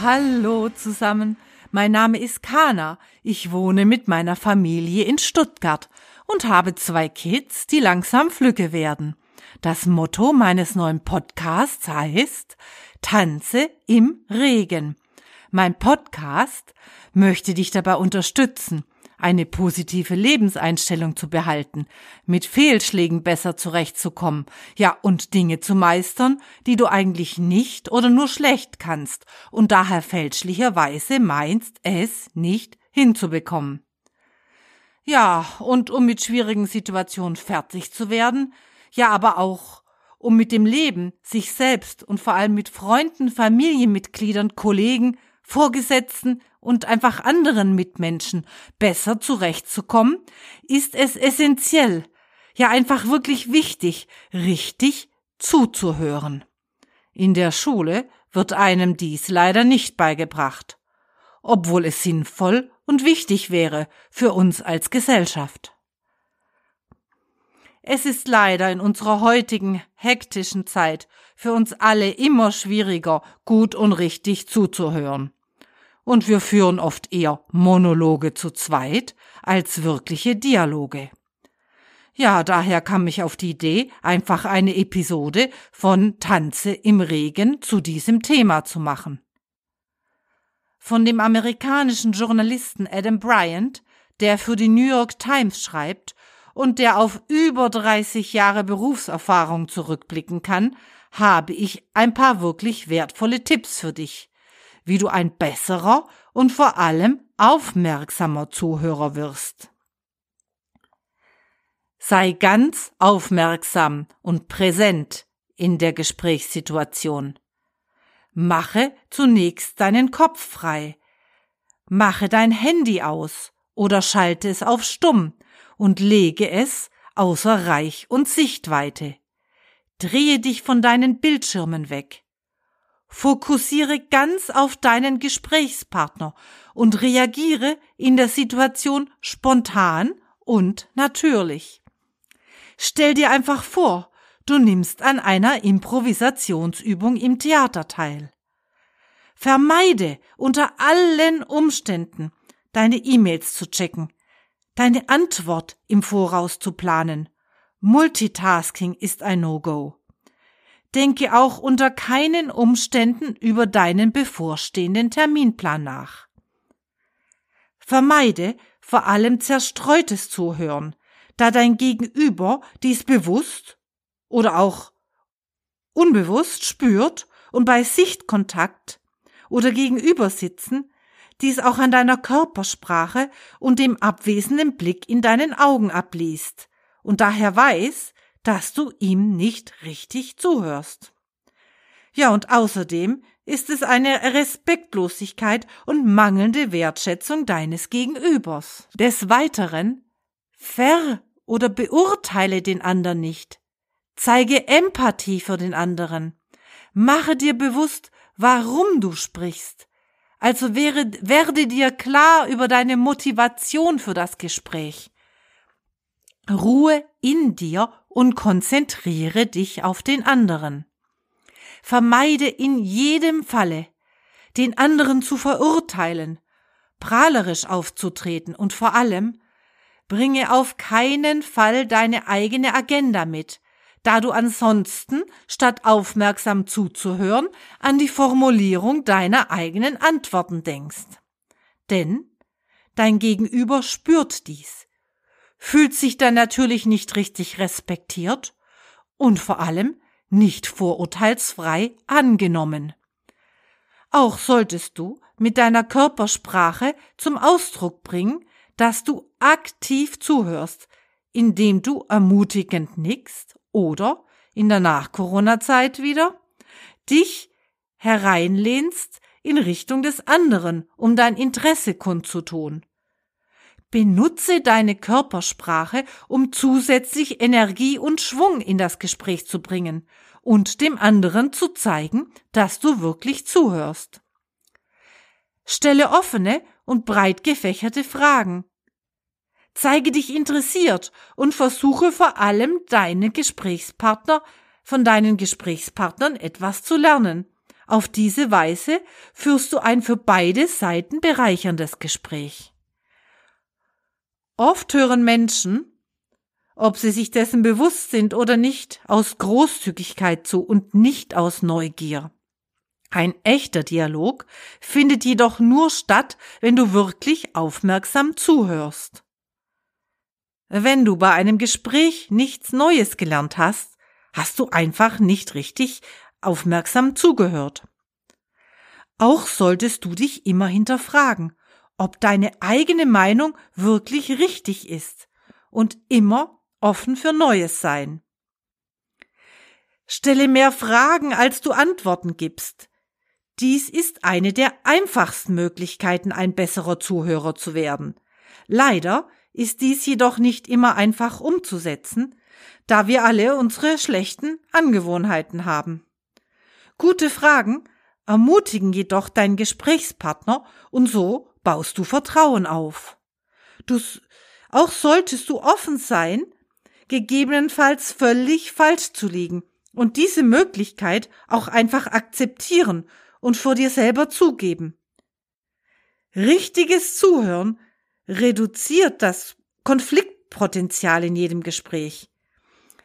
Hallo zusammen, mein Name ist Kana. Ich wohne mit meiner Familie in Stuttgart und habe zwei Kids, die langsam flügge werden. Das Motto meines neuen Podcasts heißt Tanze im Regen. Mein Podcast möchte dich dabei unterstützen, eine positive Lebenseinstellung zu behalten, mit Fehlschlägen besser zurechtzukommen, ja und Dinge zu meistern, die du eigentlich nicht oder nur schlecht kannst und daher fälschlicherweise meinst, es nicht hinzubekommen. Ja, und um mit schwierigen Situationen fertig zu werden, ja aber auch um mit dem Leben, sich selbst und vor allem mit Freunden, Familienmitgliedern, Kollegen, Vorgesetzten und einfach anderen Mitmenschen besser zurechtzukommen, ist es essentiell, ja einfach wirklich wichtig, richtig zuzuhören. In der Schule wird einem dies leider nicht beigebracht, obwohl es sinnvoll und wichtig wäre für uns als Gesellschaft. Es ist leider in unserer heutigen hektischen Zeit für uns alle immer schwieriger, gut und richtig zuzuhören und wir führen oft eher Monologe zu zweit als wirkliche Dialoge. Ja, daher kam ich auf die Idee, einfach eine Episode von Tanze im Regen zu diesem Thema zu machen. Von dem amerikanischen Journalisten Adam Bryant, der für die New York Times schreibt und der auf über 30 Jahre Berufserfahrung zurückblicken kann, habe ich ein paar wirklich wertvolle Tipps für dich wie du ein besserer und vor allem aufmerksamer Zuhörer wirst. Sei ganz aufmerksam und präsent in der Gesprächssituation. Mache zunächst deinen Kopf frei. Mache dein Handy aus oder schalte es auf Stumm und lege es außer Reich und Sichtweite. Drehe dich von deinen Bildschirmen weg. Fokussiere ganz auf deinen Gesprächspartner und reagiere in der Situation spontan und natürlich. Stell dir einfach vor, du nimmst an einer Improvisationsübung im Theater teil. Vermeide unter allen Umständen, deine E-Mails zu checken, deine Antwort im Voraus zu planen. Multitasking ist ein No-Go. Denke auch unter keinen Umständen über deinen bevorstehenden Terminplan nach. Vermeide vor allem zerstreutes Zuhören, da dein Gegenüber dies bewusst oder auch unbewusst spürt und bei Sichtkontakt oder Gegenübersitzen dies auch an deiner Körpersprache und dem abwesenden Blick in deinen Augen abliest und daher weiß, dass du ihm nicht richtig zuhörst. Ja, und außerdem ist es eine Respektlosigkeit und mangelnde Wertschätzung deines Gegenübers. Des Weiteren ver- oder beurteile den anderen nicht. Zeige Empathie für den anderen. Mache dir bewusst, warum du sprichst. Also wäre, werde dir klar über deine Motivation für das Gespräch. Ruhe in dir und konzentriere dich auf den anderen. Vermeide in jedem Falle, den anderen zu verurteilen, prahlerisch aufzutreten und vor allem bringe auf keinen Fall deine eigene Agenda mit, da du ansonsten, statt aufmerksam zuzuhören, an die Formulierung deiner eigenen Antworten denkst. Denn dein Gegenüber spürt dies fühlt sich dann natürlich nicht richtig respektiert und vor allem nicht vorurteilsfrei angenommen. Auch solltest du mit deiner Körpersprache zum Ausdruck bringen, dass du aktiv zuhörst, indem du ermutigend nickst oder in der Nach-Corona-Zeit wieder dich hereinlehnst in Richtung des anderen, um dein Interesse kundzutun. Benutze deine Körpersprache, um zusätzlich Energie und Schwung in das Gespräch zu bringen und dem anderen zu zeigen, dass du wirklich zuhörst. Stelle offene und breit gefächerte Fragen. Zeige dich interessiert und versuche vor allem deine Gesprächspartner von deinen Gesprächspartnern etwas zu lernen. Auf diese Weise führst du ein für beide Seiten bereicherndes Gespräch. Oft hören Menschen, ob sie sich dessen bewusst sind oder nicht, aus Großzügigkeit zu und nicht aus Neugier. Ein echter Dialog findet jedoch nur statt, wenn du wirklich aufmerksam zuhörst. Wenn du bei einem Gespräch nichts Neues gelernt hast, hast du einfach nicht richtig aufmerksam zugehört. Auch solltest du dich immer hinterfragen, ob deine eigene Meinung wirklich richtig ist und immer offen für Neues sein. Stelle mehr Fragen, als du Antworten gibst. Dies ist eine der einfachsten Möglichkeiten, ein besserer Zuhörer zu werden. Leider ist dies jedoch nicht immer einfach umzusetzen, da wir alle unsere schlechten Angewohnheiten haben. Gute Fragen ermutigen jedoch deinen Gesprächspartner und so baust du Vertrauen auf. Du, auch solltest du offen sein, gegebenenfalls völlig falsch zu liegen und diese Möglichkeit auch einfach akzeptieren und vor dir selber zugeben. Richtiges Zuhören reduziert das Konfliktpotenzial in jedem Gespräch.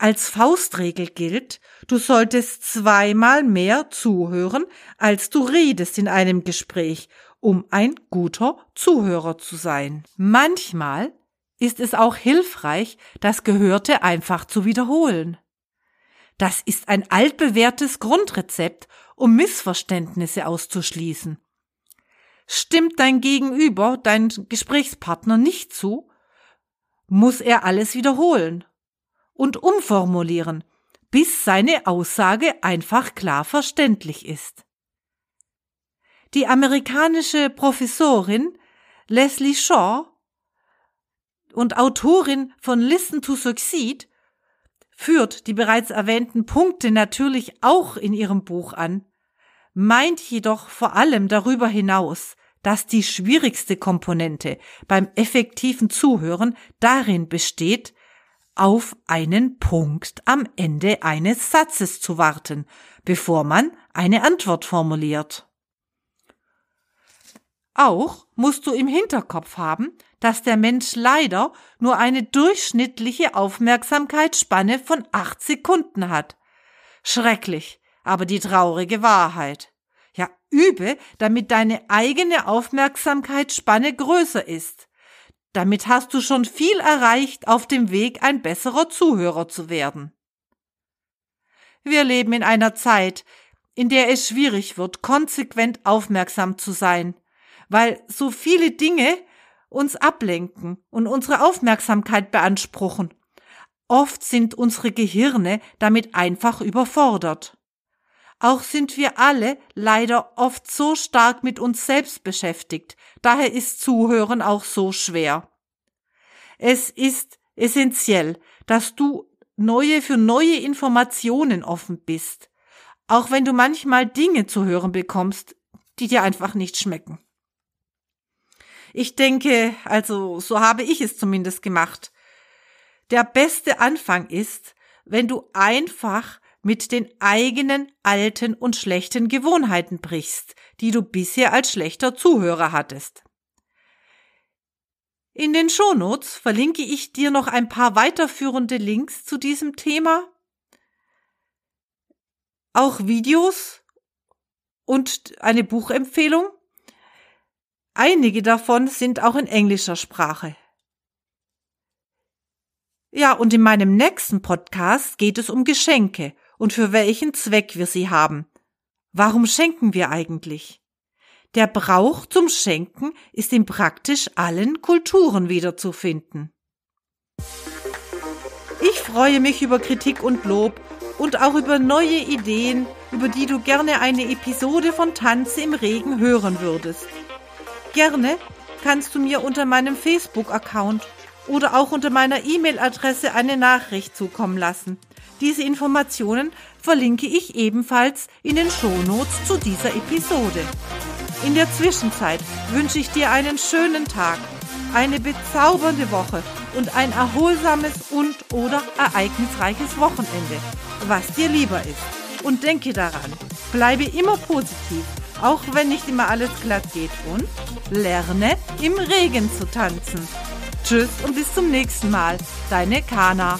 Als Faustregel gilt, du solltest zweimal mehr zuhören, als du redest in einem Gespräch, um ein guter Zuhörer zu sein. Manchmal ist es auch hilfreich, das Gehörte einfach zu wiederholen. Das ist ein altbewährtes Grundrezept, um Missverständnisse auszuschließen. Stimmt dein Gegenüber, dein Gesprächspartner nicht zu, muss er alles wiederholen und umformulieren, bis seine Aussage einfach klar verständlich ist. Die amerikanische Professorin Leslie Shaw und Autorin von Listen to Succeed führt die bereits erwähnten Punkte natürlich auch in ihrem Buch an, meint jedoch vor allem darüber hinaus, dass die schwierigste Komponente beim effektiven Zuhören darin besteht, auf einen Punkt am Ende eines Satzes zu warten, bevor man eine Antwort formuliert. Auch musst du im Hinterkopf haben, dass der Mensch leider nur eine durchschnittliche Aufmerksamkeitsspanne von acht Sekunden hat. Schrecklich, aber die traurige Wahrheit. Ja, übe, damit deine eigene Aufmerksamkeitsspanne größer ist. Damit hast du schon viel erreicht auf dem Weg, ein besserer Zuhörer zu werden. Wir leben in einer Zeit, in der es schwierig wird, konsequent aufmerksam zu sein weil so viele Dinge uns ablenken und unsere Aufmerksamkeit beanspruchen. Oft sind unsere Gehirne damit einfach überfordert. Auch sind wir alle leider oft so stark mit uns selbst beschäftigt, daher ist Zuhören auch so schwer. Es ist essentiell, dass du neue für neue Informationen offen bist, auch wenn du manchmal Dinge zu hören bekommst, die dir einfach nicht schmecken. Ich denke, also so habe ich es zumindest gemacht. Der beste Anfang ist, wenn du einfach mit den eigenen alten und schlechten Gewohnheiten brichst, die du bisher als schlechter Zuhörer hattest. In den Shownotes verlinke ich dir noch ein paar weiterführende Links zu diesem Thema, auch Videos und eine Buchempfehlung. Einige davon sind auch in englischer Sprache. Ja, und in meinem nächsten Podcast geht es um Geschenke und für welchen Zweck wir sie haben. Warum schenken wir eigentlich? Der Brauch zum Schenken ist in praktisch allen Kulturen wiederzufinden. Ich freue mich über Kritik und Lob und auch über neue Ideen, über die du gerne eine Episode von Tanze im Regen hören würdest. Gerne kannst du mir unter meinem Facebook-Account oder auch unter meiner E-Mail-Adresse eine Nachricht zukommen lassen. Diese Informationen verlinke ich ebenfalls in den Shownotes zu dieser Episode. In der Zwischenzeit wünsche ich dir einen schönen Tag, eine bezaubernde Woche und ein erholsames und oder ereignisreiches Wochenende. was dir lieber ist. Und denke daran, bleibe immer positiv, auch wenn nicht immer alles glatt geht und lerne im Regen zu tanzen. Tschüss und bis zum nächsten Mal, deine Kana.